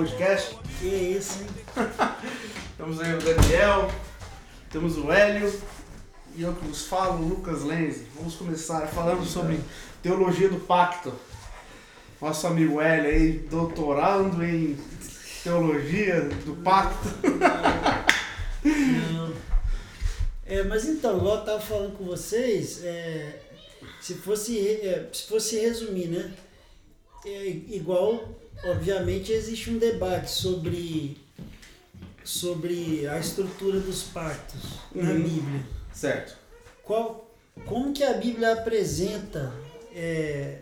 podcast. Que isso, hein? Temos aí o Daniel, temos o Hélio e eu que vos falo, Lucas Lenze. Vamos começar falando sobre teologia do pacto. Nosso amigo Hélio aí, doutorando em teologia do pacto. Não. É, mas então, igual eu estava falando com vocês, é, se, fosse, é, se fosse resumir, né? É, igual, obviamente, existe um debate sobre, sobre a estrutura dos pactos na Uhum. Bíblia. Certo. Qual, como que a Bíblia apresenta é,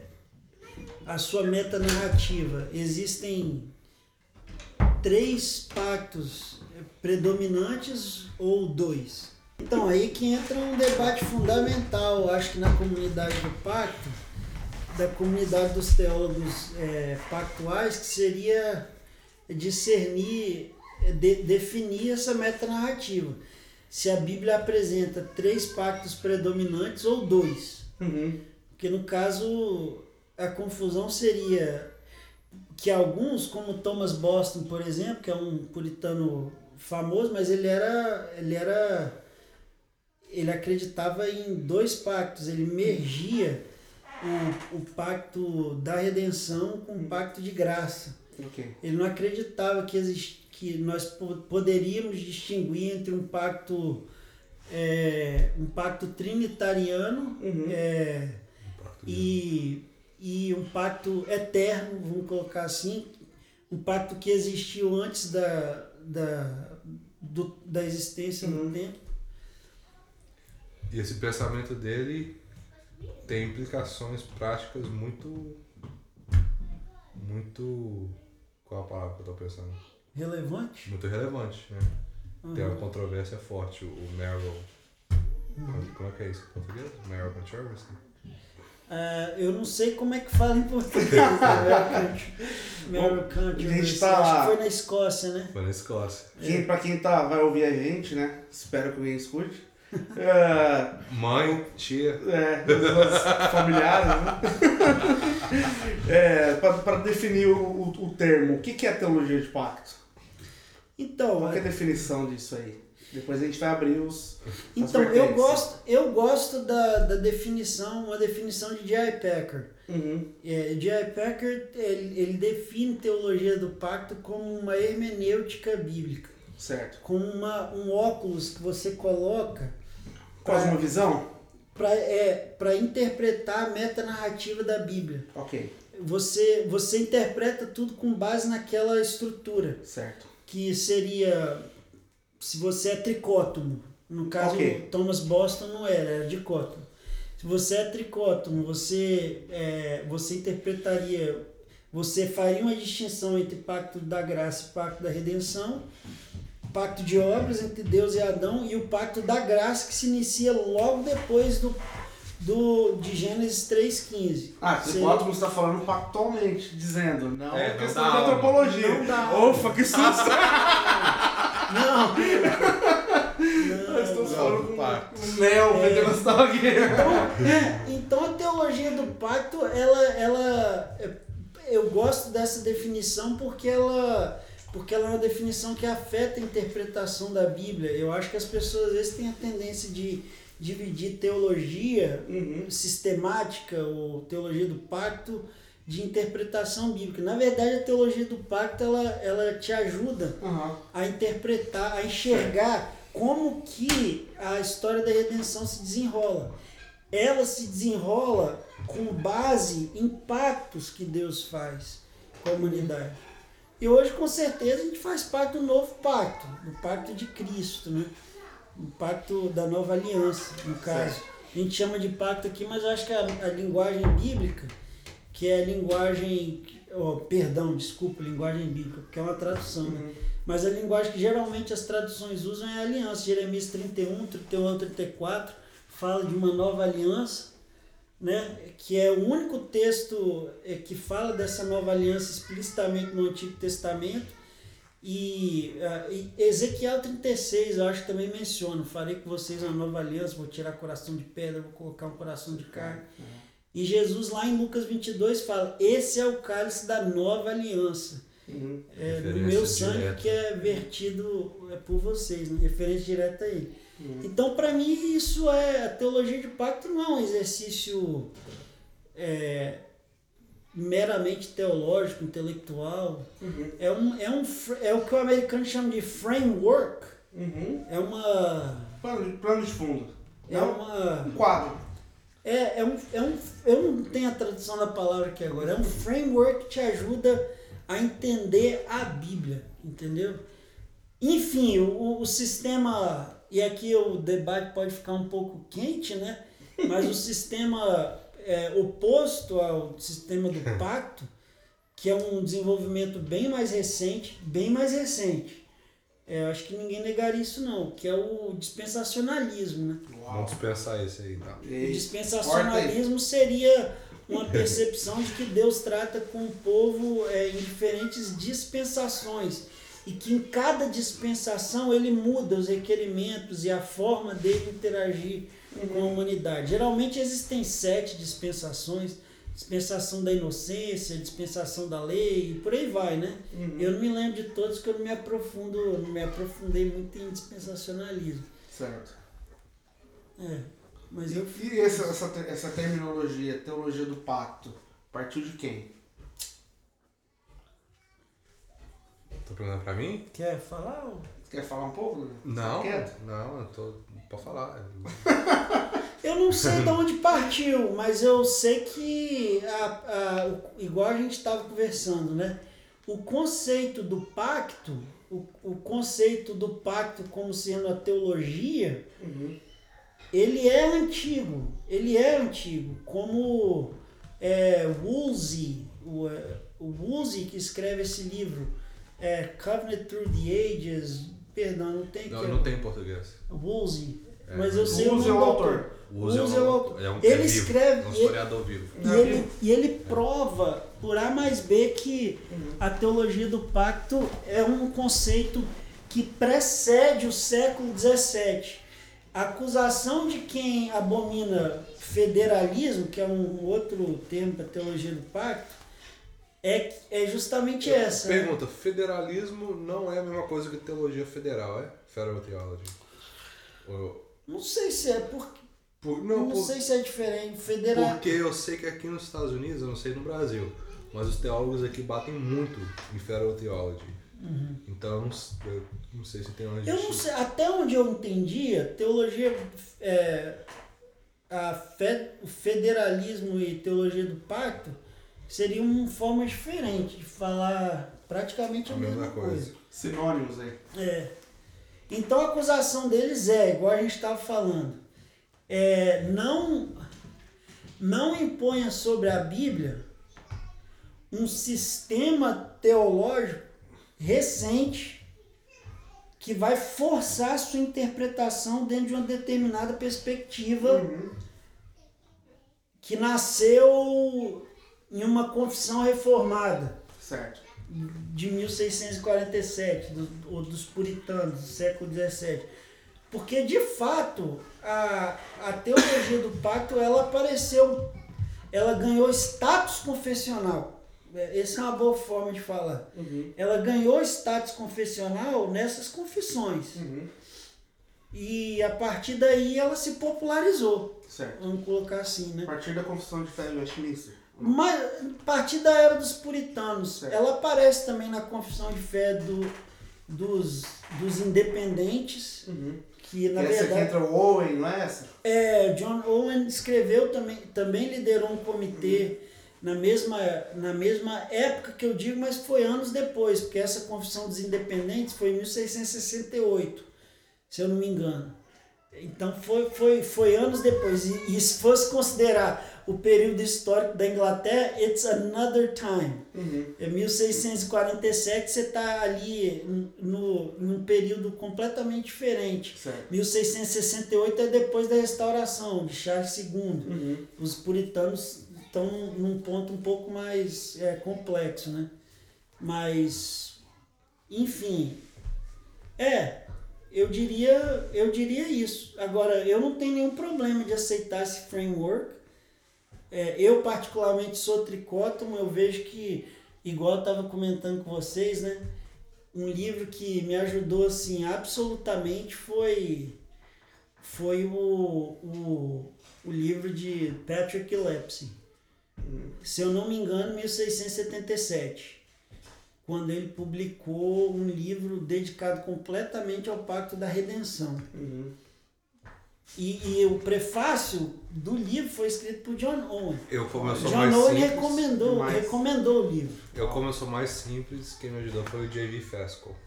a sua metanarrativa? Existem três pactos predominantes ou dois? Então, aí que entra um debate fundamental, acho que na comunidade do pacto, da comunidade dos teólogos é, pactuais, que seria discernir, é, de- definir essa metanarrativa. Se a Bíblia apresenta três pactos predominantes ou dois. Uhum. Porque no caso a confusão seria que alguns, como Thomas Boston, por exemplo, que é um puritano famoso, mas ele era ele era ele acreditava em dois pactos, ele mergia o, o pacto da redenção com o pacto de graça. Ok. Ele não acreditava que, exist, que nós po- poderíamos distinguir entre um pacto é, um pacto trinitariano Uhum. é, e, e um pacto eterno, vamos colocar assim, um pacto que existiu antes da, da, do- da existência Uhum. do tempo. E esse pensamento dele tem implicações práticas muito. Muito. Qual a palavra que eu tô pensando? Relevante? Muito relevante, né? Tem uma controvérsia forte, o o Merrill. Como é que é isso em português? Merrill Controversy? Ah, eu não sei como é que fala em português. né? Merrill Country, a gente tá- acho que foi na Escócia, né? Foi na Escócia. Quem, pra quem tá, vai ouvir a gente, né? Espero que alguém escute. É, Mãe, tia. é, familiares, né? É, pra definir o, o, o termo, o que, que é teologia de pacto? Então, Qual que é a definição disso aí? Depois a gente vai abrir os. então eu gosto, eu gosto da, da definição, uma definição de J.I. Packer. Uhum. É, J.I. Packer ele, ele define teologia do pacto como uma hermenêutica bíblica, Certo. como uma, um óculos que você coloca Cosmovisão? para é, pra interpretar a metanarrativa da Bíblia. Ok. Você, você interpreta tudo com base naquela estrutura, Certo. que seria, se você é tricótomo, no caso Ok. Thomas Boston não era, era dicótomo. Se você é tricótomo, você, é, você interpretaria, você faria uma distinção entre pacto da graça e pacto da redenção, pacto de obras entre Deus e Adão e o pacto da graça que se inicia logo depois do, do de Gênesis 3,15. Ah, Seria- Tricótomo está falando pactualmente, dizendo. Não É, é não questão de alma. antropologia. Não dá. Ufa, que susto! Não! Nós estamos Não, falando com o Neo É. pentecostal aqui. Então a teologia do pacto, ela, ela, eu gosto dessa definição porque ela, porque ela é uma definição que afeta a interpretação da Bíblia. Eu acho que as pessoas às vezes têm a tendência de dividir teologia Uhum. sistemática ou teologia do pacto de interpretação bíblica. Na verdade, a teologia do pacto ela, ela te ajuda Aham. a interpretar, a enxergar como que a história da redenção se desenrola. Ela se desenrola com base em pactos que Deus faz com a humanidade. E hoje, com certeza, a gente faz parte do novo pacto, do pacto de Cristo, né? O pacto da nova aliança, no caso. A gente chama de pacto aqui, mas eu acho que a, a linguagem bíblica, que é a linguagem. Oh, perdão, desculpa, linguagem bíblica, porque é uma tradução, né? Mas a linguagem que geralmente as traduções usam é a aliança. Jeremias 31, 31, 34 fala de uma nova aliança, né? que é o único texto é, que fala dessa nova aliança explicitamente no Antigo Testamento. E, ah, e Ezequiel 36, eu acho que também menciona: farei com vocês uma nova aliança, vou tirar coração de pedra, vou colocar um coração de carne. E Jesus lá em Lucas 22 fala: Esse é o cálice da nova aliança. Uhum. É, do meu sangue direta. que é vertido é, por vocês, né? referência direta a ele. Uhum. Então, para mim, isso é. A teologia de pacto não é um exercício é, meramente teológico, intelectual. Uhum. É, um, é, um, é o que o americano chama de framework. Uhum. É uma. Plano, de- plano de fundo. É uma. Um quadro. É, é, um, é um. Eu não tenho a tradução da palavra aqui agora. É um framework que te ajuda a entender a Bíblia, entendeu? Enfim, o, o sistema. E aqui o debate pode ficar um pouco quente, né? Mas o sistema é, oposto ao sistema do pacto, que é um desenvolvimento bem mais recente, bem mais recente. É, eu acho que ninguém negaria isso não, que é o dispensacionalismo, né? Vamos dispensar esse aí, tá? O E- dispensacionalismo seria uma percepção de que Deus trata com o povo é, em diferentes dispensações e que em cada dispensação ele muda os requerimentos e a forma dele interagir com a humanidade. Geralmente existem sete dispensações, dispensação da inocência, dispensação da lei e por aí vai, né? Uhum. Eu não me lembro de todos que eu não me aprofundo, não me aprofundei muito em dispensacionalismo. Certo. É, mas eu E essa, essa, essa terminologia, teologia do pacto, partiu de quem? Tá perguntando pra mim? quer falar? Você quer falar um pouco? Não, Tá não, eu tô. Pode falar. Eu não sei de onde partiu, mas eu sei que, a, a, igual a gente estava conversando, né? O conceito do pacto, o, o conceito do pacto como sendo a teologia, Uhum. ele é antigo. Ele é antigo. Como é, Woolsey, o, é, o Woolsey que escreve esse livro, é, Covenant Through the Ages, perdão, não tem Não, que- não tem em português. Woolsey, É, mas eu sei Woolsey o é o nome autor. O Uzi é, Uzi é o um, autor. é um Ele é vivo, escreve- É um ele- historiador vivo. E ele, e ele prova por A mais B que a teologia do pacto é um conceito que precede o século XVII. A acusação de quem abomina federalismo, que é um outro termo para teologia do pacto, é, é justamente essa. né? Pergunta: federalismo não é a mesma coisa que teologia federal, é? Federal Theology. Ou- Não sei se é, por, por- não, não, por- sei se é diferente. Federal, porque eu sei que aqui nos Estados Unidos, eu não sei no Brasil, mas os teólogos aqui batem muito em Federal Theology. Então eu não, eu sei se tem uma Uhum. Eu não sei, até onde eu entendia, teologia, é, a fe- o federalismo e teologia do pacto seriam uma forma diferente de falar praticamente a, A mesma mesma coisa. coisa. Sinônimos aí. É. Então a acusação deles é, igual a gente estava falando, é, não, não imponha sobre a Bíblia um sistema teológico recente que vai forçar a sua interpretação dentro de uma determinada perspectiva Uhum. que nasceu em uma confissão reformada Certo. de 1647, do, ou dos puritanos do século XVII. Porque, de fato, a, a teologia do pacto, ela apareceu, ela ganhou status confessional. É, Essa é uma boa forma de falar. Uhum. Ela ganhou status confessional nessas confissões. Uhum. E, a partir daí, ela se popularizou. Certo. Vamos colocar assim, né? A partir da confissão de fé Westminster. Mas a partir da era dos puritanos, Certo. ela aparece também na confissão de fé do, dos, dos independentes, Uhum. que na essa que verdade entra o Owen, não é essa? é, John Owen escreveu também, também liderou um comitê na mesma, na mesma época que eu digo, mas foi anos depois, porque essa confissão dos independentes foi em 1668, se eu não me engano. Então foi, foi, foi anos depois. E, e se fosse considerar o período histórico da Inglaterra, it's another time. Uhum. É 1647, você está ali no, em um período completamente diferente. Certo. 1668 é depois da restauração de Charles II. Uhum. Os puritanos estão num ponto um pouco mais é, complexo, né? Mas, enfim, é, eu diria, eu diria isso. Agora, eu não tenho nenhum problema de aceitar esse framework, É, eu, particularmente, sou tricótomo, eu vejo que, igual eu estava comentando com vocês, né? Um livro que me ajudou, assim, absolutamente foi, foi o, o, o livro de Patrick Lepsy. Se eu não me engano, 1677. Quando ele publicou um livro dedicado completamente ao Pacto da Redenção. Uhum. E, e o prefácio do livro foi escrito por John Owen. Eu, como eu sou John mais Owen simples, recomendou, demais. recomendou o livro. eu como eu sou mais simples, quem me ajudou foi o J.V. Fesco.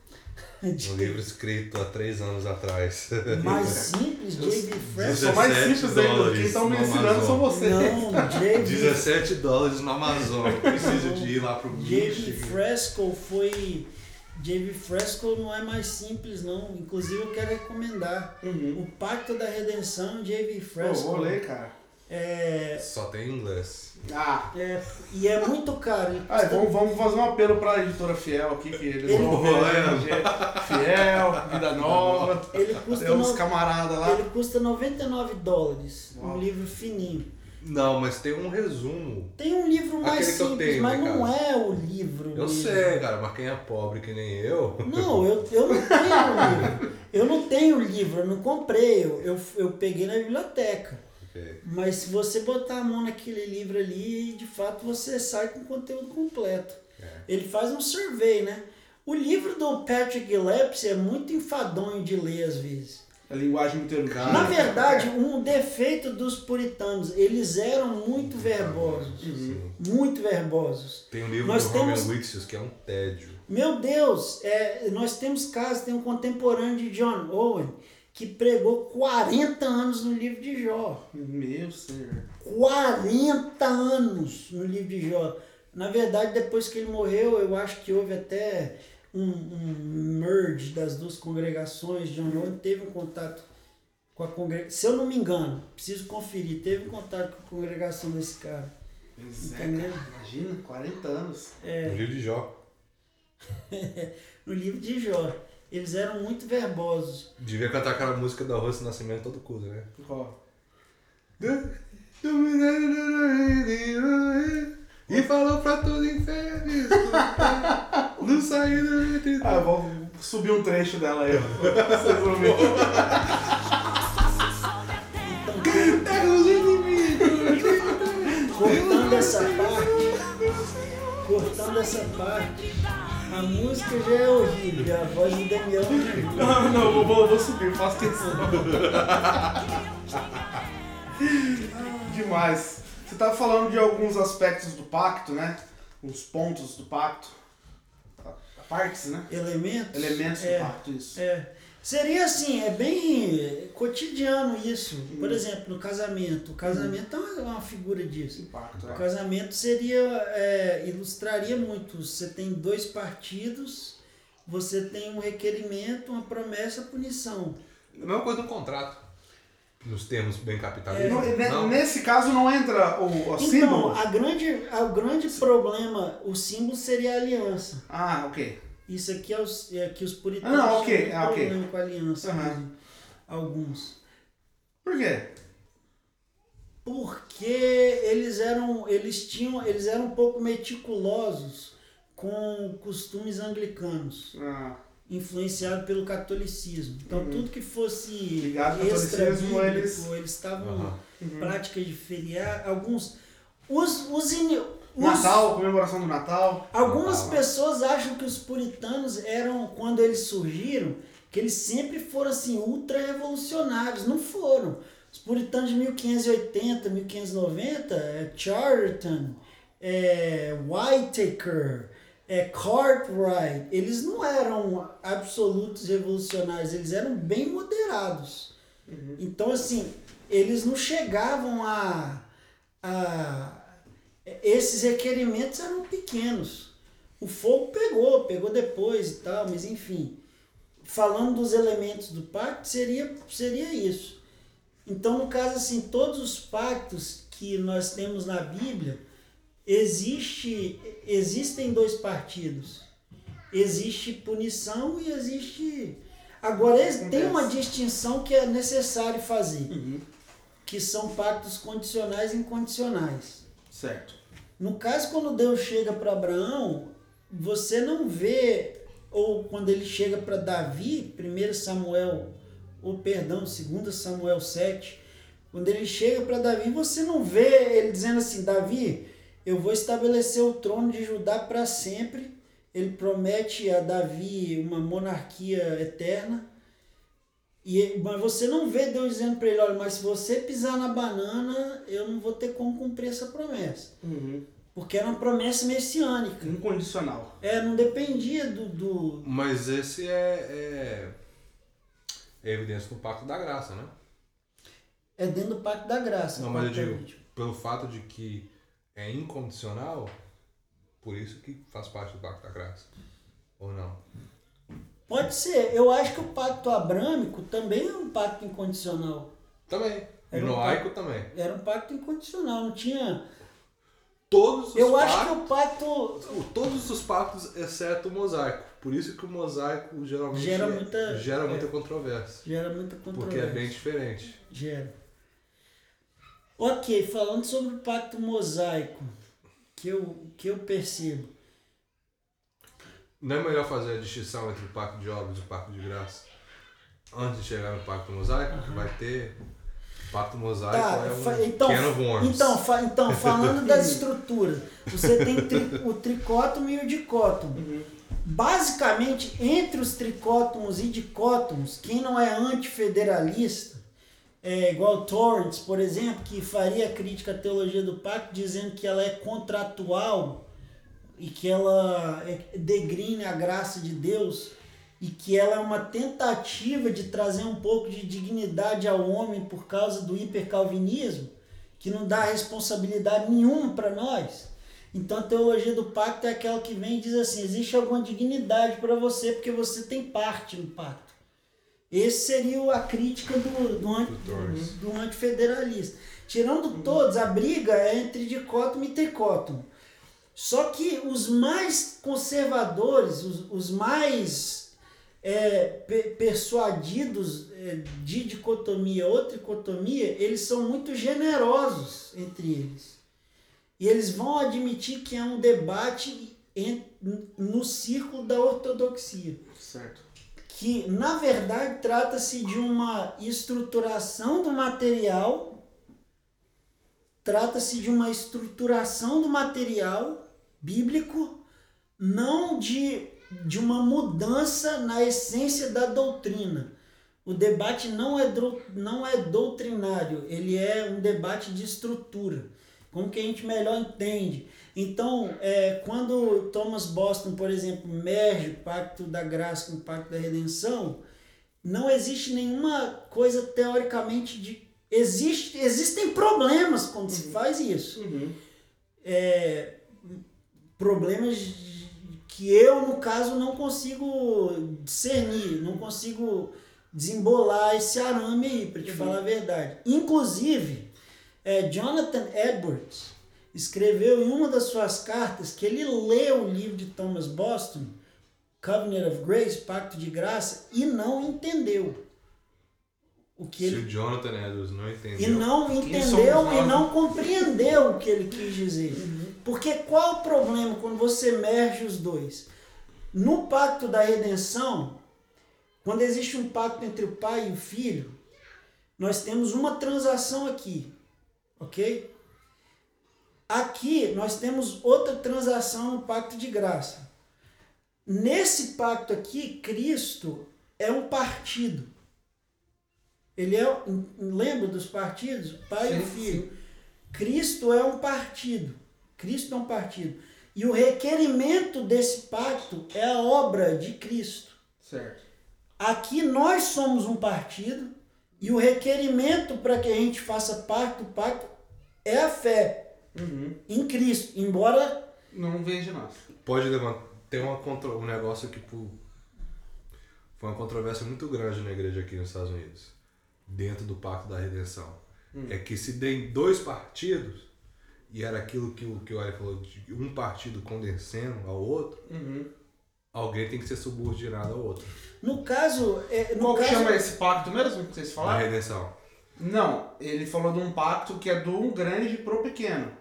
Um livro escrito há três anos atrás. Mais simples, J.B. Eu Fresco. sou mais 17 simples ainda. Quem estão me ensinando Amazon. são vocês. Não, J.B. 17 dólares no Amazon. Preciso de ir lá pro J.B. bicho. Fresco foi. J.B. Fresco não é mais simples, não. Inclusive, eu quero recomendar. Uhum. O Pacto da Redenção, J.B. Pô, Fresco. vou ler, cara. É, Só tem inglês. Ah, é, e é muito caro. Ah custa- vamos, vamos fazer um apelo pra editora Fiel aqui, que eles Ele- vão ver. Fiel, Vida Nova. ele custa, Tem uns no- camaradas lá. ele custa 99 dólares. Uau. Um livro fininho. Não, mas tem um resumo. Tem um livro mais Aquele simples, tenho, mas né, não é o livro. Eu sei, cara, mas quem é pobre que nem eu. Não, eu, eu não tenho livro. Eu não tenho livro, eu não comprei. Eu, eu, eu peguei na biblioteca. Ok. Mas se você botar a mão naquele livro ali, de fato você sai com o conteúdo completo. É. Ele faz um survey, né? O livro do Patrick Gillespie é muito enfadonho de ler às vezes. A linguagem muito erudita. Na verdade, um defeito dos puritanos, eles eram muito verbosos. Sim. Muito verbosos. Tem um livro Nós do temos- Roman Wixius que é um tédio. Meu Deus, é, nós temos casos, tem um contemporâneo de John Owen que pregou 40 anos no livro de Jó. Meu senhor. 40 anos no livro de Jó. Na verdade, depois que ele morreu, eu acho que houve até um, um merge das duas congregações. John Owen teve um contato com a congregação. Se eu não me engano, preciso conferir, teve um contato com a congregação desse cara. Pois é. Imagina, 40 anos. É, No livro de Jó. no livro de Jó. Eles eram muito verbosos. Devia cantar aquela música da Rose Nascimento todo culto, né? Ó. E falou pra todo inferno escutar, Não saiu do entre Ah, vou subir um trecho dela aí. ó. Vocês vão ver. Pega os inimigos Cortando essa parte, cortando essa parte, a música já é horrível, a voz do Daniel é horrível. Não, não, vou, vou, vou subir, faço questão. Demais. Você tava falando de alguns aspectos do pacto, né? Uns pontos do pacto. Partes, né? Elementos. Elementos é, do pacto, isso. É. Seria assim, é bem cotidiano isso. Por exemplo, no casamento. O casamento é uma- figura disso. Esse pacto, O é. casamento seria, é, ilustraria muito. Você tem dois partidos, você tem um requerimento, uma promessa, punição. A mesma coisa no contrato. Nos termos bem capitalistas. Não, ne- Não. Nesse caso não entra o, o Então, símbolo? a grande, a- o grande problema, o símbolo seria a aliança. Ah, ok. Isso aqui é, os, é que os puritanos Ah, não, ok, tinham ah, ok. problema com a aliança. Mesmo. Alguns. Por quê? Porque eles eram, eles tinham, eles eram um pouco meticulosos com costumes anglicanos, Ah, influenciado pelo catolicismo. Então Uhum. tudo que fosse Ligado catolicismo, extra-bíblico, eles- eles estavam uhum. prática de feriar, alguns os, os, ini- os- Natal, comemoração do Natal. Algumas Natal. pessoas acham que os puritanos eram, quando eles surgiram, que eles sempre foram assim, ultra revolucionários. Não foram. Os puritanos de 1580, 1590, é Charlton, é Whitaker, é Cartwright, eles não eram absolutos revolucionários, eles eram bem moderados. Então, assim, eles não chegavam a, a. Esses requerimentos eram pequenos. O fogo pegou, pegou depois e tal, mas enfim. Falando dos elementos do pacto, seria, seria isso. Então, no caso, assim, todos os pactos que nós temos na Bíblia, existe, existem dois partidos. Existe punição e existe. Agora, tem uma distinção que é necessário fazer. Uhum. que são pactos condicionais e incondicionais. Certo. No caso, quando Deus chega para Abraão, você não vê, ou quando ele chega para Davi, 1 Samuel, ou perdão, 2 Samuel 7, quando ele chega para Davi, você não vê ele dizendo assim: Davi, eu vou estabelecer o trono de Judá para sempre. Ele promete a Davi uma monarquia eterna. E, mas você não vê Deus dizendo para ele: olha, mas se você pisar na banana, eu não vou ter como cumprir essa promessa. Uhum. Porque era uma promessa messiânica. Incondicional. É, não dependia do. do... Mas esse é, é, é evidência do pacto da graça, né? É dentro do pacto da graça. Não, mas eu digo, pelo fato de que é incondicional, por isso que faz parte do pacto da graça. Ou não? Pode ser. Eu acho que o pacto abrâmico também é um pacto incondicional. Também. E Era um noaico também. Era um pacto incondicional, não tinha. Todos os Eu acho pactos, que o pacto Todos os pactos, exceto o mosaico. Por isso que o mosaico geralmente Gera é- muita- gera é. muita controvérsia. gera muita controvérsia. Porque é bem diferente. Gera. Ok, falando sobre o pacto mosaico, que eu, que eu percebo. Não é melhor fazer a distinção entre o pacto de obras e o pacto de graça? Antes de chegar no pacto mosaico, que vai ter. O pacto mosaico Tá, é um fa- então, então, fa- então, falando das estruturas, você tem tri- o tricótomo e o dicótomo. Basicamente, entre os tricótomos e dicótomos, quem não é antifederalista, é igual Torrance, por exemplo, que faria crítica à teologia do pacto, dizendo que ela é contratual e que ela é- degrine a graça de Deus e que ela é uma tentativa de trazer um pouco de dignidade ao homem por causa do hipercalvinismo, que não dá responsabilidade nenhuma para nós. Então a teologia do pacto é aquela que vem e diz assim: existe alguma dignidade para você porque você tem parte no pacto. Esse seria a crítica do, do, anti, Do antifederalista. Tirando todos, a briga é entre dicótomo e tricótomo. Só que os mais conservadores, os, os mais é, pe- persuadidos é, de dicotomia ou tricotomia, eles são muito generosos entre eles. E eles vão admitir que é um debate em- no círculo da ortodoxia Certo. Que na verdade trata-se de uma estruturação do material, trata-se de uma estruturação do material bíblico, não de, de uma mudança na essência da doutrina. O debate não é, não é doutrinário, ele é um debate de estrutura. Como que a gente melhor entende? Então, é, quando Thomas Boston, por exemplo, merge o pacto da graça com o pacto da redenção, não existe nenhuma coisa teoricamente de. Existe, existem problemas quando se faz isso. Uhum. É, problemas que eu, no caso, não consigo discernir, não consigo desembolar esse arame aí, para te Uhum. falar a verdade. Inclusive, é, Jonathan Edwards escreveu em uma das suas cartas que ele leu o livro de Thomas Boston, Covenant of Grace, Pacto de Graça, e não entendeu. O que Se ele o Jonathan Edwards não e entendeu, não Quem entendeu e não compreendeu o que ele quis dizer. Porque qual o problema quando você merge os dois? No pacto da redenção, quando existe um pacto entre o pai e o filho, nós temos uma transação aqui, ok? Aqui nós temos outra transação no pacto de graça. Nesse pacto aqui, Cristo é um partido. Ele é, lembra dos partidos? Pai e Sim, filho. Cristo é um partido. Cristo é um partido. E o requerimento desse pacto é a obra de Cristo. Certo. Aqui nós somos um partido e o requerimento para que a gente faça parte do pacto é a fé Uhum. em Cristo. Embora Não vem de nós. pode levantar. Tem uma contra, um negócio que foi uma controvérsia muito grande na igreja aqui nos Estados Unidos, dentro do Pacto da Redenção. É que se tem dois partidos, e era aquilo que o que o Ari falou, de um partido condensando ao outro, Uhum. alguém tem que ser subordinado ao outro. no caso, é, no Qual que caso chama esse pacto mesmo que vocês Na falaram? redenção. Não, ele falou de um pacto que é do grande pro pequeno.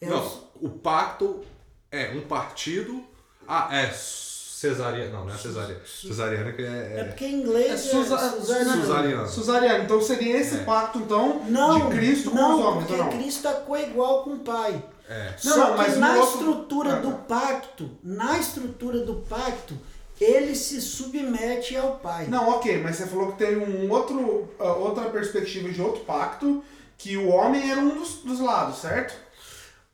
É Não, o pacto é um partido. Ah, é cesariana. Não, não é cesariana. Cesariana que É é. porque em inglês É é, Susa- Suzariano. Suzariano. Suzariano. Então seria esse É. pacto, então, Não, de Cristo com não, os homens, porque ou não? Cristo é coigual com o Pai. É. Não, Só não, mas que no na outro- estrutura Ah, do tá. pacto, na estrutura do pacto, ele se submete ao Pai. Não, ok, mas você falou que tem um outro, ah, outra perspectiva de outro pacto, que o homem era um dos, dos lados, certo?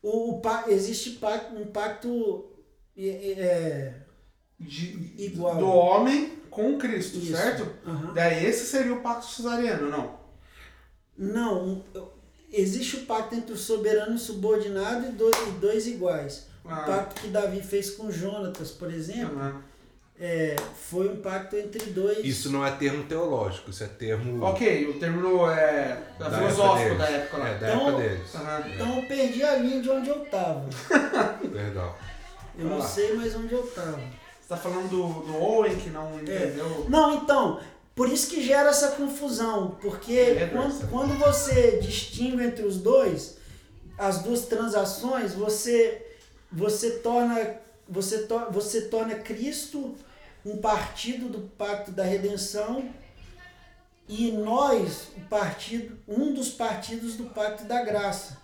O, o existe pacto, um pacto é, De- Igual. Do homem com Cristo, Isso. certo? Aham. Daí esse seria o pacto cesariano, não? Não, existe o pacto entre o soberano e o subordinado e dois, e dois iguais. Ah. O pacto que Davi fez com Jonatas, por exemplo, Aham. É, foi um pacto entre dois. Isso não é termo teológico, isso é termo. Ok, o termo é da filosófico época da época lá. É, da Então- época deles. Aham. Então eu perdi a linha de onde eu estava. Perdão. Eu não sei mais onde eu estava. Você tá falando do, do Owen que não entendeu? Não, então, por isso que gera essa confusão, porque É, quando, quando você distingue entre os dois, as duas transações, você você torna você, to, você torna Cristo um partido do pacto da redenção e nós o partido um dos partidos do pacto da graça.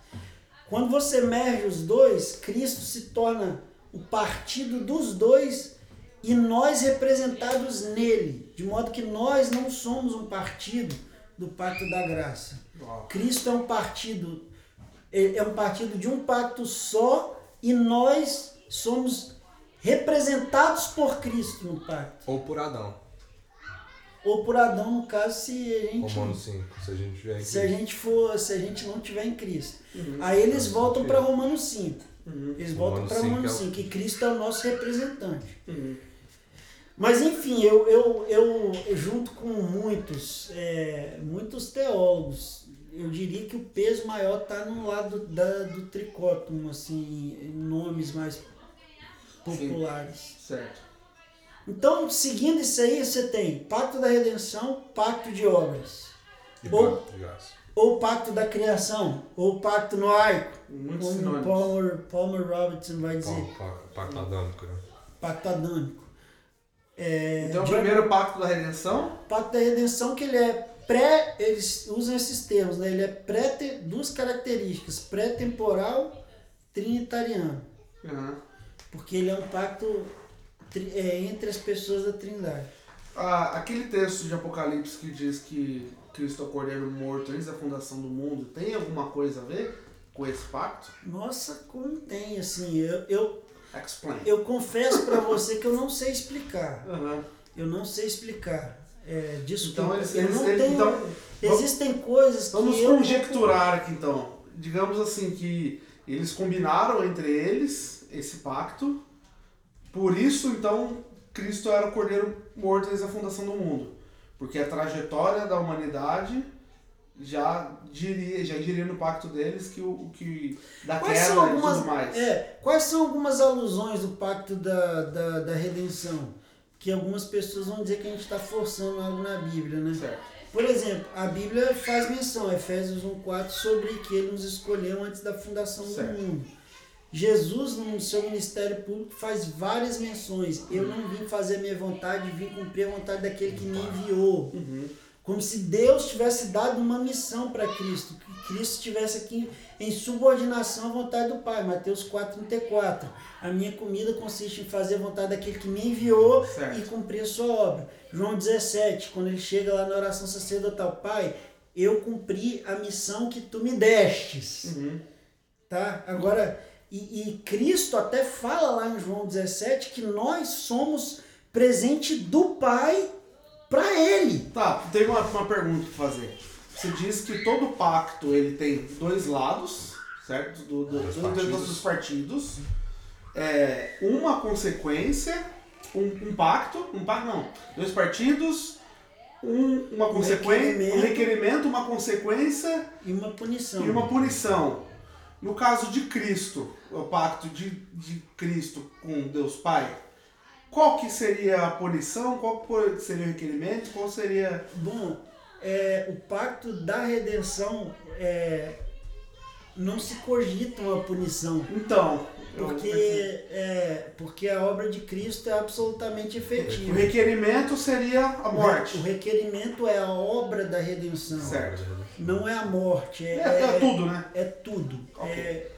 Quando você merge os dois, Cristo se torna o partido dos dois e nós representados nele, de modo que nós não somos um partido do pacto da graça. Cristo é um partido é é um partido de um pacto só e nós somos representados por Cristo no pacto. Ou por Adão. Ou por Adão, no caso, se a gente Romanos 5, se a gente vier em se a Cristo. gente for, se a gente não tiver em Cristo. Aí eles voltam para Romanos 5. Eles voltam Romanos para 5 Romanos é o- 5, que Cristo é o nosso representante. Uhum. Mas enfim, eu, eu, eu junto com muitos, é, muitos teólogos, eu diria que o peso maior está no lado da, do tricótomo, assim, em nomes mais populares. certo. Então, seguindo isso aí, você tem pacto da redenção, pacto de obras. E Ou, pacto de graça. ou pacto da criação, ou pacto noaico, Muitos como sinônimos. Palmer, Palmer Robertson vai dizer, Pa- pa- Pacto adâmico, né? pacto adâmico. É, Então, o primeiro pacto da redenção, Pacto da redenção que ele é pré, eles usam esses termos, né? Ele é pré duas características, pré-temporal, trinitariano, Aham. Porque ele é um pacto é, entre as pessoas da Trindade. Ah, aquele texto de Apocalipse que diz que Cristo é o Cordeiro morto antes da fundação do mundo, tem alguma coisa a ver com esse pacto? Nossa, como tem assim, eu, eu, Explain. eu confesso para você que eu não sei explicar. Aham. Eu não sei explicar. É, desculpa, Então, eles, eu eles, não eles- tenho, então, existem coisas que vamos eu conjecturar aqui então. Digamos assim que eles combinaram entre eles esse pacto, por isso então Cristo era o Cordeiro morto desde a fundação do mundo. Porque a trajetória da humanidade já diria, já diria no pacto deles que o que da Quais queda são e algumas, tudo mais. é, quais são algumas alusões do pacto da, da, da redenção? Que algumas pessoas vão dizer que a gente está forçando algo na Bíblia, né? Certo. Por exemplo, a Bíblia faz menção, Efésios 1,4, sobre que ele nos escolheu antes da fundação Certo. do mundo. Jesus, no seu ministério público, faz várias menções. Eu não vim fazer a minha vontade, vim cumprir a vontade daquele que me enviou. Uhum. Como se Deus tivesse dado uma missão para Cristo, que Cristo estivesse aqui em subordinação à vontade do Pai. Mateus 4,34. A minha comida consiste em fazer a vontade daquele que me enviou Certo. e cumprir a sua obra. João 17, quando ele chega lá na oração sacerdotal, Pai, eu cumpri a missão que tu me destes. Uhum. Tá? Agora, e, e Cristo até fala lá em João 17 que nós somos presente do Pai para Ele. Tá, tem uma, uma pergunta pra fazer. Você diz que todo pacto ele tem dois lados, certo? Do, do, Dois do- partidos. dos partidos. É, uma consequência, um, um pacto, um pacto não, dois partidos, um, uma Um consequência, um requerimento. requerimento, uma consequência E uma punição. e uma punição. No caso de Cristo, o pacto de, de Cristo com Deus Pai, qual que seria a punição, qual seria o requerimento, qual seria... Bom, é, o pacto da redenção é, não se cogita uma punição. Então, Porque, é, porque a obra de Cristo é absolutamente o efetiva. requerimento seria a morte. O requerimento é a obra da redenção. Certo. Não é a morte. É, É, é tudo, né? É tudo. Ok. É,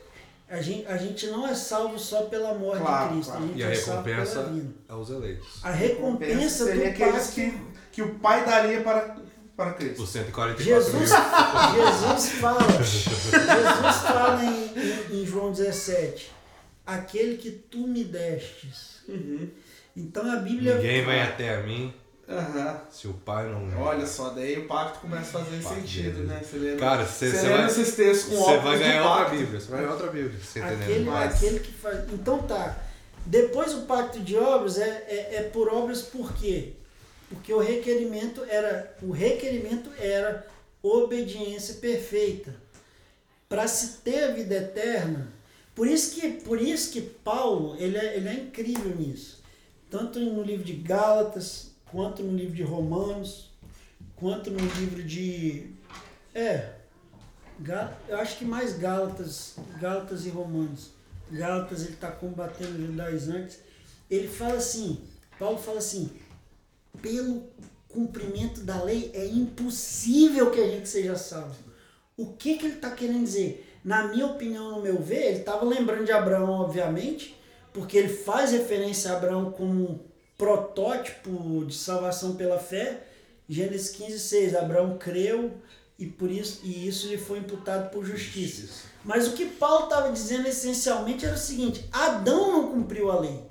a, gente, a gente não é salvo só pela morte Claro, de Cristo. claro. A gente E a é recompensa aos eleitos. A recompensa seria do aqueles pacto... que, que o pai daria para, para Cristo. Os 144 Jesus, mil. Jesus fala, Jesus fala em, em- em João 17, aquele que tu me destes. Uhum. Então a Bíblia. Ninguém vai até a mim Aham. se o pai não. Olha só, daí o pacto começa a fazer sentido, né? Você lê, Cara, você você você lê vai, esses textos com você vai ganhar outra. Bíblia. Você vai ganhar outra Bíblia. Você? Aquele, mais. aquele que faz. Então tá. Depois o pacto de obras é, é, é por obras por quê? Porque o requerimento era. O requerimento era obediência perfeita. Para se ter a vida eterna. Por isso que, por isso que Paulo ele é, ele é incrível nisso. Tanto no livro de Gálatas, quanto no livro de Romanos, quanto no livro de. É, eu acho que mais Gálatas, Gálatas e Romanos. Gálatas ele está combatendo os judaizantes. Ele fala assim, Paulo fala assim, pelo cumprimento da lei é impossível que a gente seja salvo. O que, que ele está querendo dizer? Na minha opinião, no meu ver, ele estava lembrando de Abraão, obviamente, porque ele faz referência a Abraão como um protótipo de salvação pela fé. Gênesis 15, 6. Abraão creu e por isso e isso lhe foi imputado por justiça. Mas o que Paulo estava dizendo essencialmente era o seguinte: Adão não cumpriu a lei.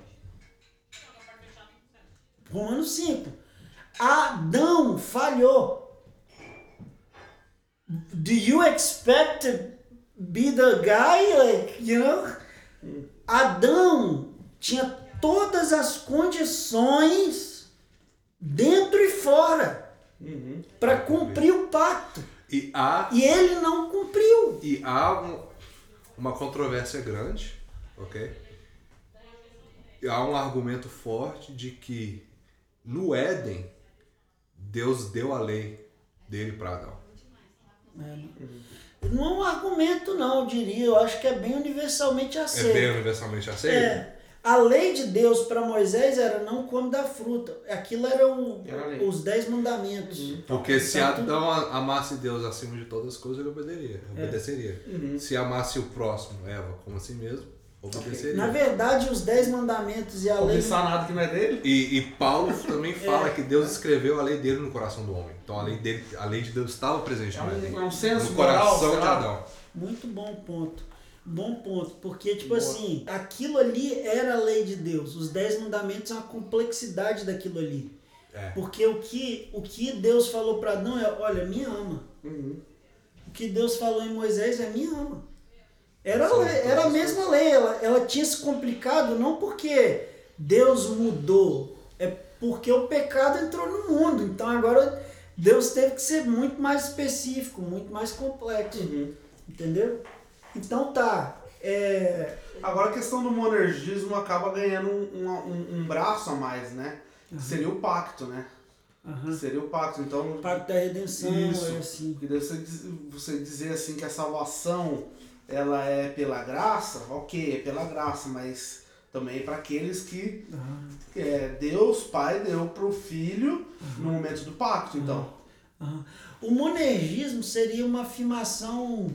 Romanos 5. Adão falhou. Do you expect be the guy, like, you know? Adão tinha todas as condições dentro e fora Uhum. para cumprir o pacto. E há, E ele não cumpriu. e há um- uma controvérsia grande, ok? E há um argumento forte de que no Éden, Deus deu a lei dele para Adão. Não é um argumento, não, eu diria. Eu acho que é bem universalmente É aceito. bem universalmente aceito? É, a lei de Deus para Moisés era não come da fruta. Aquilo era o- Era os dez mandamentos. Porque se Tanto- Adão amasse Deus acima de todas as coisas, ele obedeceria. obedeceria. Uhum. Se amasse o próximo, Eva, como assim mesmo, obedeceria. Na verdade, os dez mandamentos e a lei. Começar nada que não é dele. E, e Paulo também É. fala que Deus escreveu a lei dele no coração do homem. Então a lei, dele, a lei de Deus estava presente É no um, é um senso no moral, coração de. Adão. Muito bom ponto. Bom ponto. Porque, tipo Boa. assim, aquilo ali era a lei de Deus. Os dez mandamentos é uma complexidade daquilo ali. É. Porque o que, o que Deus falou para Adão é: olha, me ama. Uhum. O que Deus falou em Moisés é me ama. Era, era a mesma lei, ela, ela tinha se complicado não porque Deus mudou, é porque o pecado entrou no mundo. Então agora Deus teve que ser muito mais específico, muito mais complexo. Uhum. Entendeu? Então tá. É, Agora a questão do monergismo acaba ganhando um, um, um- braço a mais, né? Seria o pacto, né? aham. Seria o pacto. Então, O pacto da redenção Isso. é assim. Você, diz- você dizer assim que a salvação ela é pela graça, ok, é pela graça, mas também para aqueles que Aham, é, Deus Pai deu pro Filho no momento do pacto, então. aham. O monergismo seria uma afirmação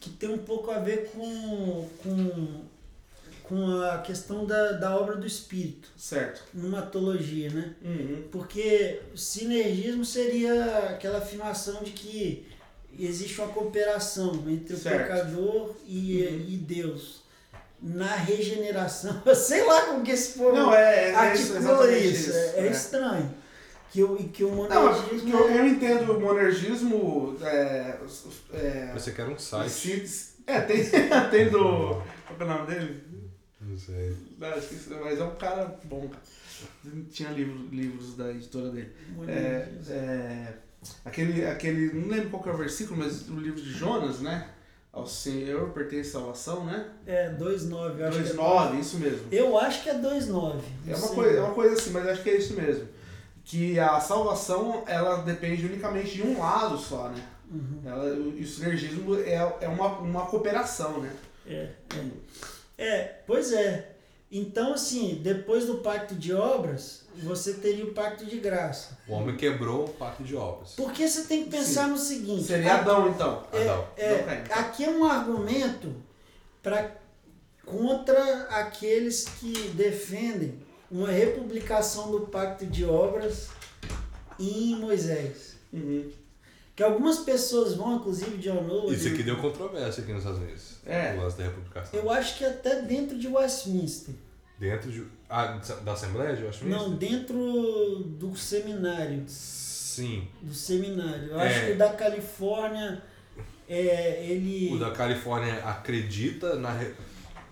que tem um pouco a ver com, com, com a questão da, da obra do Espírito, Certo. numa teologia, né? Uhum. Porque o sinergismo seria aquela afirmação de que existe uma cooperação entre Certo. o pecador e, Uhum. e Deus. Na regeneração, sei lá como que esse povo Não, é, é isso, articula exatamente isso. isso. É, é é. estranho. Que o, e que o Não, mas monergismo eu, é- eu entendo o monergismo. É, é, Você quer um site. é, tem, tem do. Qual é o nome dele? Não sei. Não, esqueci, mas é um cara bom, cara. Tinha livro, livros da editora dele. É, monergismo. é, aquele, aquele, não lembro qual que é o versículo, mas o livro de Jonas, né? Ao Senhor pertence salvação, né? É, 2,9. eu acho que é 2,9, isso mesmo. Eu acho que é 2,9. É uma, coisa, é uma coisa assim, mas acho que é isso mesmo. que a salvação ela depende unicamente de um lado só, né? Ela, o, e o sinergismo é, é uma, uma cooperação, né? É, é. É, pois é. Então, assim, depois do pacto de obras, você teria o pacto de graça. O homem quebrou o pacto de obras. Porque você tem que pensar no seguinte. Seria Adão, então. Adão. É, Não cai. aqui é um argumento pra, contra aqueles que defendem uma republicação do pacto de obras em Moisés. Uhum. Que algumas pessoas vão, inclusive John Owen, Isso aqui deu controvérsia aqui nos Estados Unidos. É. O lance da republicação. eu acho que até dentro de Westminster. Dentro de, ah, da Assembleia de Westminster? Não, dentro do seminário. Sim. Do seminário. Eu É. acho que o da Califórnia, é, ele. O da Califórnia acredita na, re-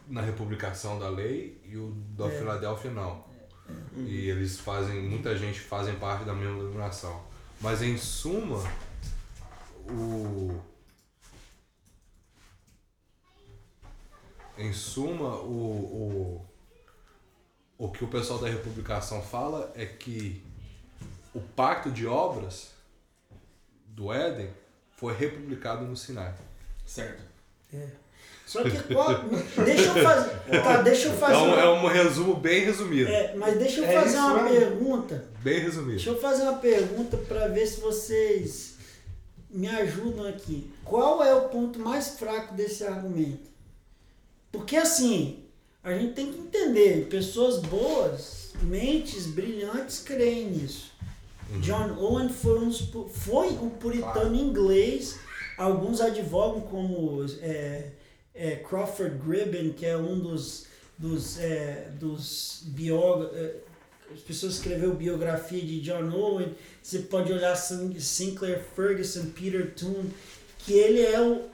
na republicação da lei e o da É. Filadélfia não. E eles fazem, muita gente fazem parte da mesma denominação. Mas em suma, o. Em suma, o, o, o que o pessoal da republicação fala é que o pacto de obras do Éden foi republicado no Sinai. Certo. Só que qual. deixa eu fazer. Tá, deixa eu fazer. É um, uma- é um resumo bem resumido. É, mas deixa eu É fazer isso uma mesmo? pergunta. Bem resumido. Deixa eu fazer uma pergunta para ver se vocês me ajudam aqui. Qual é o ponto mais fraco desse argumento? Porque assim, a gente tem que entender, pessoas boas, mentes brilhantes creem nisso. Uhum. John Owen foi um, foi um puritano inglês. Alguns advogam como é, é, Crawford Gribben, que é um dos, dos, é, dos biógrafos. As pessoas escreveu biografia de John Owen. Você pode olhar Sin- Sinclair Ferguson, Peter Toon, que ele é o,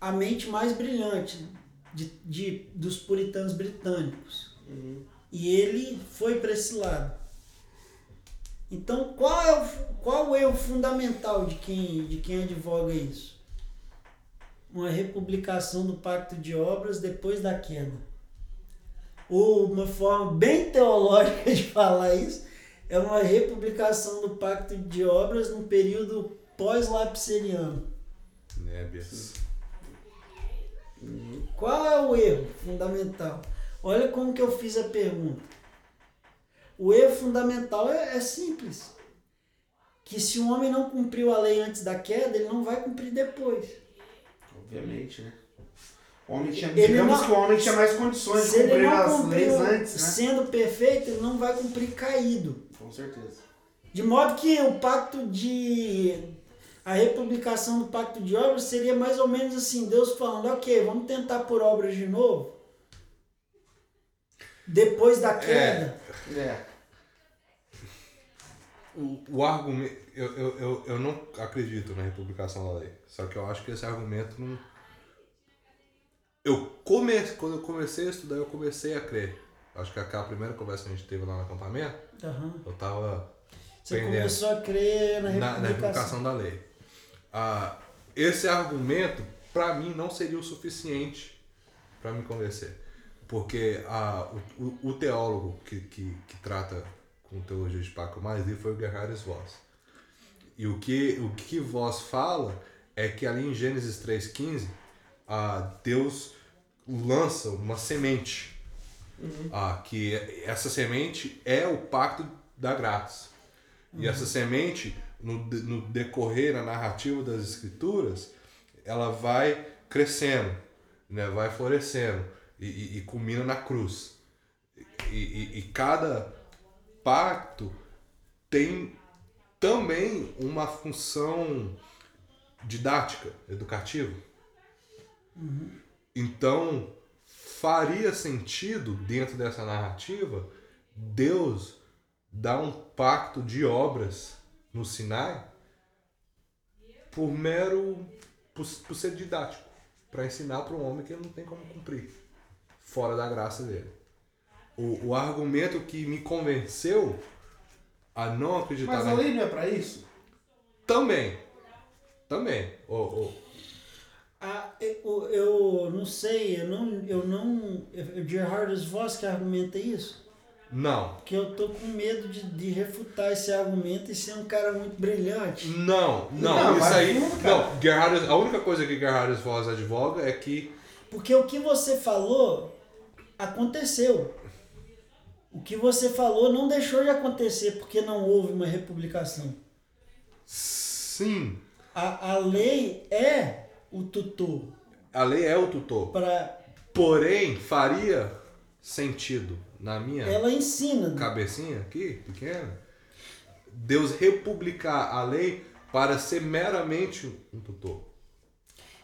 a mente mais brilhante de, de, dos puritanos britânicos. E ele foi para esse lado. Então, qual é o, qual o erro fundamental de quem, de quem advoga isso? Uma republicação do pacto de obras depois da queda. Ou uma forma bem teológica de falar isso, é uma republicação do pacto de obras no período pós-lapseriano. Nébias. Qual é o erro fundamental? Olha como que eu fiz a pergunta. O erro fundamental é, é simples. Que se o homem não cumpriu a lei antes da queda, ele não vai cumprir depois. Obviamente, né? O homem tinha, Ele digamos não- que o homem tinha mais condições de cumprir as leis antes, né? sendo perfeito, ele não vai cumprir caído. Com certeza. De modo que o pacto de. A republicação do pacto de obras seria mais ou menos assim: Deus falando, ok, vamos tentar por obras de novo. Depois da queda. É. O, o argumento. Eu, eu, eu, eu não acredito na republicação da lei. Só que eu acho que esse argumento não. Eu come, quando eu comecei a estudar, eu comecei a crer. Acho que aquela primeira conversa que a gente teve lá no acampamento, Aham. eu tava Você Pendendo. começou a crer na na, republicação. na republicação da lei. Ah, esse argumento, para mim, não seria o suficiente para me convencer. Porque ah, o, o, o teólogo que, que, que trata com teologia de Paco mais li foi o Gerhardus Voss. E o que, o que Voss fala é que ali em Gênesis 3,15, ah, Deus lança uma semente. Ah, que essa semente é o pacto da graça. E essa semente, no, no decorrer, na narrativa das escrituras, ela vai crescendo, né? vai florescendo e, e, e culmina na cruz. E, e, e cada pacto tem também uma função didática, educativa. Então, faria sentido, dentro dessa narrativa, Deus dar um pacto de obras no Sinai por mero. por, por ser didático. Para ensinar para um homem que ele não tem como cumprir, fora da graça dele. O, o argumento que me convenceu a não acreditar Mas a lei não é pra isso? também. Também. O, o, Ah, eu, eu não sei, eu não. Eu não eu, Gerhardus Voss que argumenta isso? Não. Porque eu tô com medo de, de refutar esse argumento e ser um cara muito brilhante. Não, não, Não, isso aí. cara. não, Gerhardus, a única coisa que Gerhardus Voss advoga é que. Porque o que você falou aconteceu. O que você falou não deixou de acontecer porque não houve uma republicação. Sim, A, a lei é o tutor a lei é o tutor. para Porém, faria sentido, na minha ela ensina. cabecinha aqui, pequena, Deus republicar a lei para ser meramente um tutor.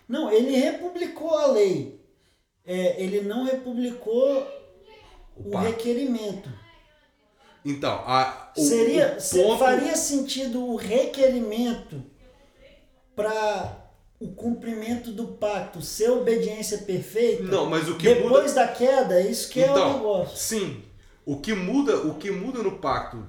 Não, ele republicou a lei. É, ele não republicou o Opa. requerimento. Então, a, o, Seria, o ponto- faria sentido o requerimento para o cumprimento do pacto ser obediência perfeita? Não, mas o que muda Depois da queda, é isso que é o Então, negócio. sim. O que muda, o que muda no pacto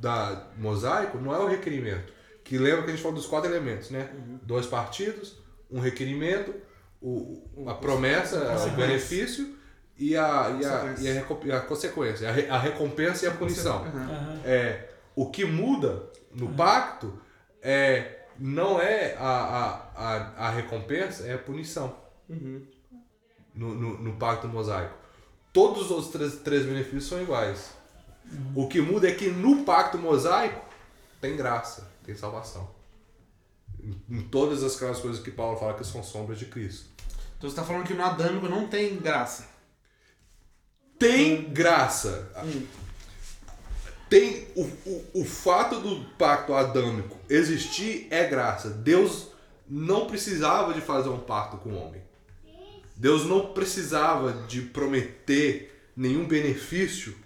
da mosaico não é o requerimento. Que lembra que a gente falou dos quatro elementos, né? Uhum. Dois partidos, um requerimento, o, a promessa, o benefício e a, e a, Consequência. e a, e a consequência, a, re- a recompensa e a punição. Uhum. É, o que muda no pacto é não é a, a, a, a recompensa, é a punição Uhum. no, no, no pacto mosaico. Todos os outros três, três benefícios são iguais. O que muda é que no pacto mosaico tem graça, tem salvação. Em, em todas as aquelas coisas que Paulo fala que são sombras de Cristo. Então você tá falando que no Adâmico não tem graça. Tem graça. Hum. Tem o, o, o fato do pacto adâmico existir é graça. Deus não precisava de fazer um pacto com o homem. Deus não precisava de prometer nenhum benefício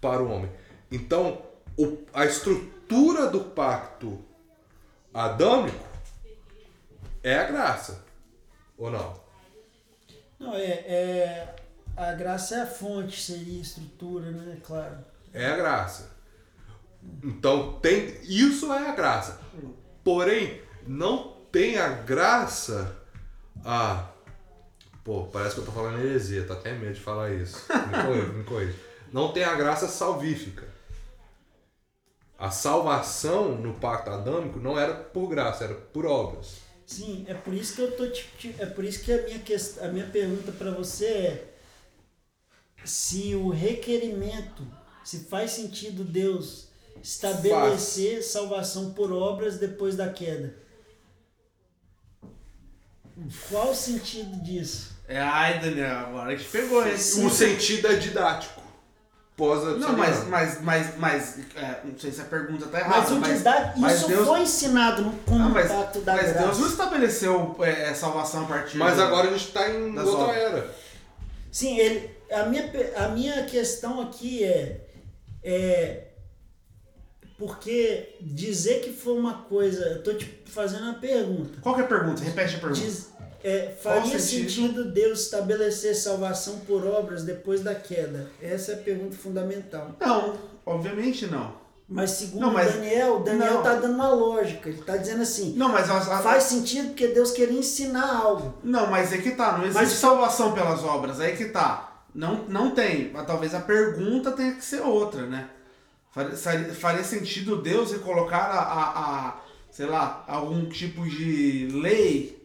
para o homem. Então, o- a estrutura do pacto adâmico é a graça. Ou não? Não, é, é. A graça é a fonte, seria a estrutura, né? Claro. É a graça. Então tem isso é a graça. Porém, não tem a graça a Pô, parece que eu tô falando heresia, tá até medo de falar isso. Me corrija. Não tem a graça salvífica. A salvação no pacto adâmico não era por graça, era por obras. Sim, é por isso que eu tô te, é por isso que a minha quest, a minha pergunta para você é se o requerimento, se faz sentido Deus estabelecer salvação por obras depois da queda. Qual o sentido disso? É, ai, Daniel, agora que te pegou esse. O sentido é didático. Pós Não, mas, mas, mas, mas é, não sei se a pergunta tá errada. Mas, o dida- mas isso Deus- foi ensinado no, como Ah, mas, pacto da mas graça. Deus não estabeleceu é, salvação a partir Mas do- agora a gente tá em outra obras. era. Sim, ele, a, minha, a minha questão aqui é, é porque dizer que foi uma coisa, eu tô te fazendo uma pergunta. Qual que é a pergunta? Repete a pergunta. Diz, é, faria sentido? sentido Deus estabelecer salvação por obras depois da queda? Essa é a pergunta fundamental. Não, obviamente não. Mas segundo Não, mas- Daniel, Daniel não. tá dando uma lógica. Ele tá dizendo assim, Não, mas a, a- faz sentido porque Deus queria ensinar algo. Não, mas é que tá, não existe Mas- salvação pelas obras, aí que tá. Não, não tem, mas talvez a pergunta tenha que ser outra, né? Faria, sentido Deus colocar a, a, a, sei lá, algum tipo de lei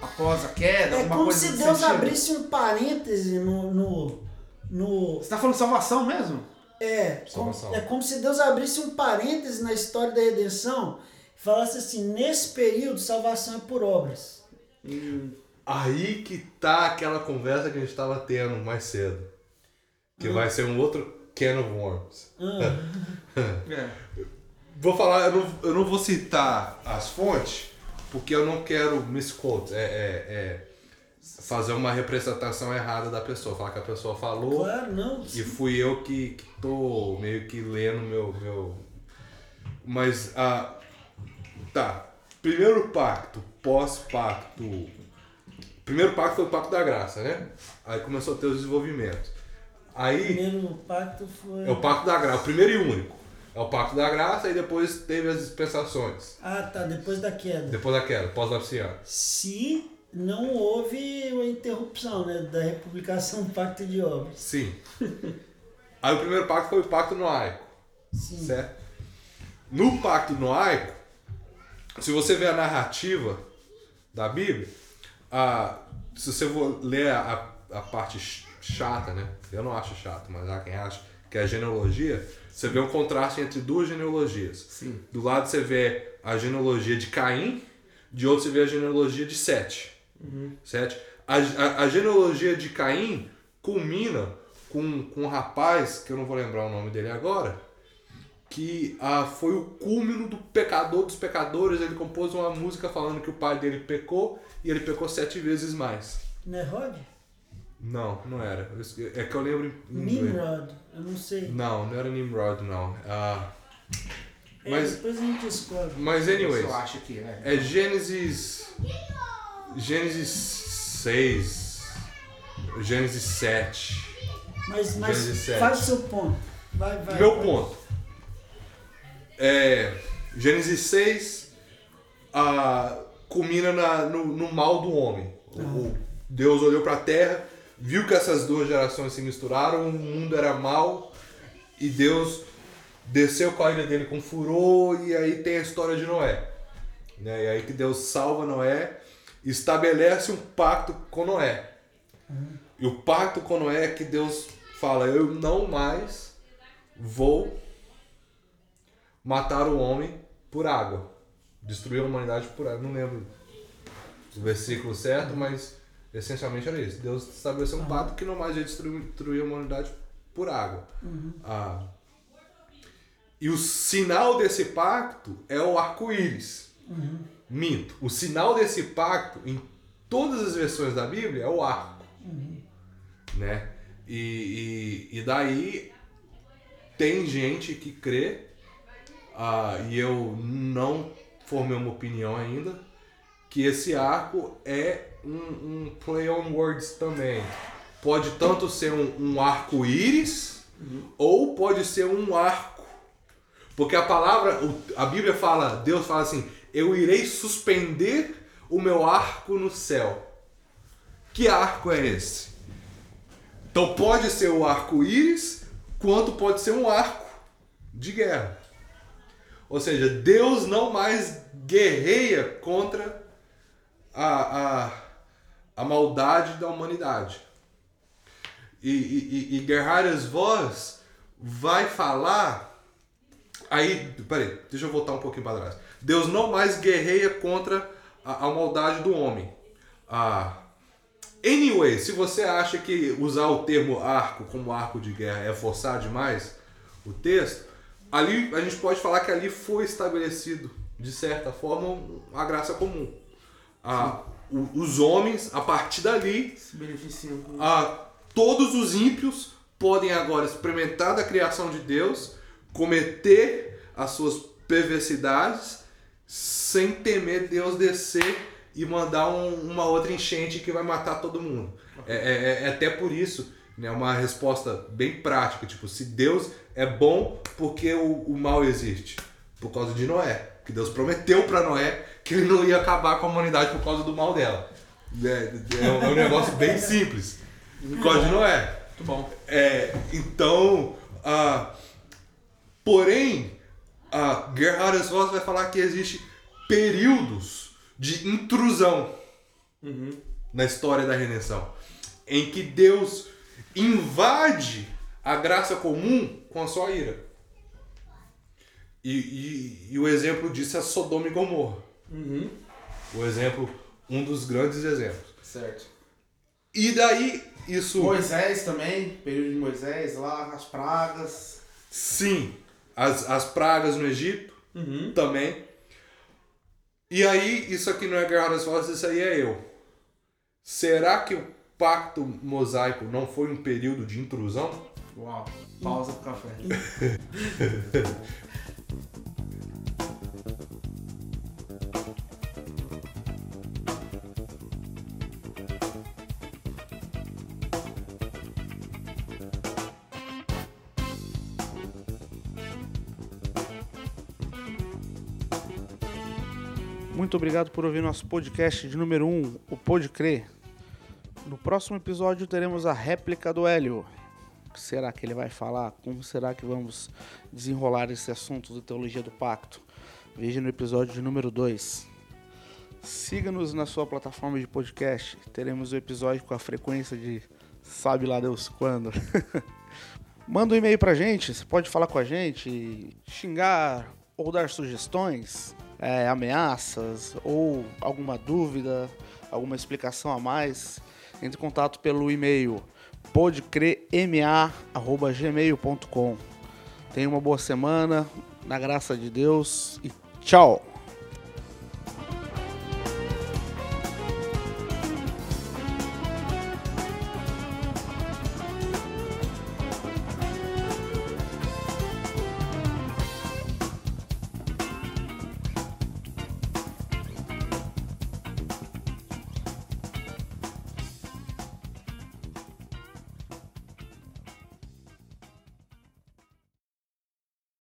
após a queda, É como coisa se Deus sentido? abrisse um parêntese no, no, no, Você tá falando de salvação mesmo? É, como, Salvação. é como se Deus abrisse um parêntese na história da redenção e falasse assim: nesse período, salvação é por obras. Aí que tá aquela conversa que a gente tava tendo mais cedo. Que vai ser um outro can of worms. É. Vou falar, eu não, eu não vou citar as fontes, porque eu não quero misquote, é, é, é fazer uma representação errada da pessoa, falar que a pessoa falou Claro, não. e fui eu que, que tô meio que lendo meu. meu... Mas, ah, tá. Primeiro pacto, pós-pacto. Primeiro pacto foi o pacto da graça, né? Aí começou a ter os desenvolvimentos. O Aí primeiro pacto foi. é o pacto da graça, o primeiro e único. É o pacto da graça e depois teve as dispensações. Ah, tá, depois da queda. Depois daquela, pós-lapsiano. Se não houve uma interrupção né, da republicação do pacto de obras. Sim. Aí o primeiro pacto foi o pacto noaico, Sim. certo? No pacto noaico, se você ver a narrativa da Bíblia, a, se você for ler a, a parte ch- chata, né? Eu não acho chato, mas há quem acha que é a genealogia, você vê um contraste entre duas genealogias. Sim. Do lado você vê a genealogia de Caim, de outro você vê a genealogia de Sete. Sete. A, a, a genealogia de Caim culmina com, com um rapaz, que eu não vou lembrar o nome dele agora, que ah, foi o cúmulo do pecador dos pecadores. Ele compôs uma música falando que o pai dele pecou e ele pecou sete vezes mais. Não é Rod? Não, não era. É que eu lembro. Nimrod. Eu não sei. Não, não era Nimrod, não. Ah, É, Mas- depois a gente descobre. mas, anyways. Eu acho que é. É Gênesis. Gênesis 6. Gênesis 7. Mas, mas Gênesis sete. faz o seu ponto. Vai, vai. Meu vai. ponto. É. Gênesis 6 ah, culmina na, no, no mal do homem. O- Deus olhou para a terra, viu que essas duas gerações se misturaram, o mundo era mal e Deus desceu com a ilha dele com furor e aí tem a história de Noé. Né? E aí que Deus salva Noé, estabelece um pacto com Noé. E o pacto com Noé é que Deus fala: Eu não mais vou matar o homem por água. Destruir a humanidade por água. Não lembro o versículo certo, mas essencialmente era isso. Deus estabeleceu um pacto que não mais ia destruir, destruir a humanidade por água. Ah, e o sinal desse pacto é o arco-íris. Minto. O sinal desse pacto, em todas as versões da Bíblia, é o arco. Né? E, e, e daí tem gente que crê, ah, e eu não formei uma opinião ainda, que esse arco é um, um play on words também. Pode tanto ser um, um arco-íris, ou pode ser um arco. Porque a palavra, a Bíblia fala, Deus fala assim: Eu irei suspender o meu arco no céu. Que arco é esse? Então pode ser o arco-íris, quanto pode ser um arco de guerra. Ou seja, Deus não mais guerreia contra a, a, a maldade da humanidade. E, e, e, Gerhardus Voss vai falar. Aí, peraí, deixa eu voltar um pouquinho para trás. Deus não mais guerreia contra a, a maldade do homem. Ah, anyway, se você acha que usar o termo arco como arco de guerra é forçar demais o texto, ali a gente pode falar que ali foi estabelecido, de certa forma, a graça comum. Ah, o- os homens, a partir dali, Se beneficiam ah, todos os ímpios podem agora experimentar da criação de Deus, cometer as suas perversidades, sem temer Deus descer e mandar um- uma outra enchente que vai matar todo mundo. É, é- é até por isso, né, uma resposta bem prática, tipo, se Deus é bom, por que o, o mal existe? Por causa de Noé. Que Deus prometeu para Noé que ele não ia acabar com a humanidade por causa do mal dela. É, é um, é um negócio bem simples. Por causa de Noé. Muito bom. É, então, ah, porém, a Gerhard Voss vai falar que existe períodos de intrusão na história da redenção, em que Deus invade a graça comum com a sua ira. E, e- e o exemplo disso é Sodoma e Gomorra. Uhum. O exemplo, um dos grandes exemplos. Certo. E daí, isso. Moisés também, período de Moisés lá, as pragas. Sim, as, as pragas no Egito Uhum. também. E aí, isso aqui não é Guerra das Vozes, isso aí é eu. Será que o pacto mosaico não foi um período de intrusão? Uau. Pausa pro café. Muito obrigado por ouvir nosso podcast de número 1, um, o Pode Crer. No próximo episódio teremos a réplica do Hélio. Será que ele vai falar? Como será que vamos desenrolar esse assunto da teologia do pacto? Veja no episódio número 2. Siga-nos na sua plataforma de podcast. Teremos o episódio com a frequência de sabe lá Deus quando. Manda um e-mail pra gente, você pode falar com a gente, xingar ou dar sugestões, é, ameaças ou alguma dúvida, alguma explicação a mais. Entre em contato pelo e-mail podcrema.gmail.com. Tenha uma boa semana, na graça de Deus e tchau!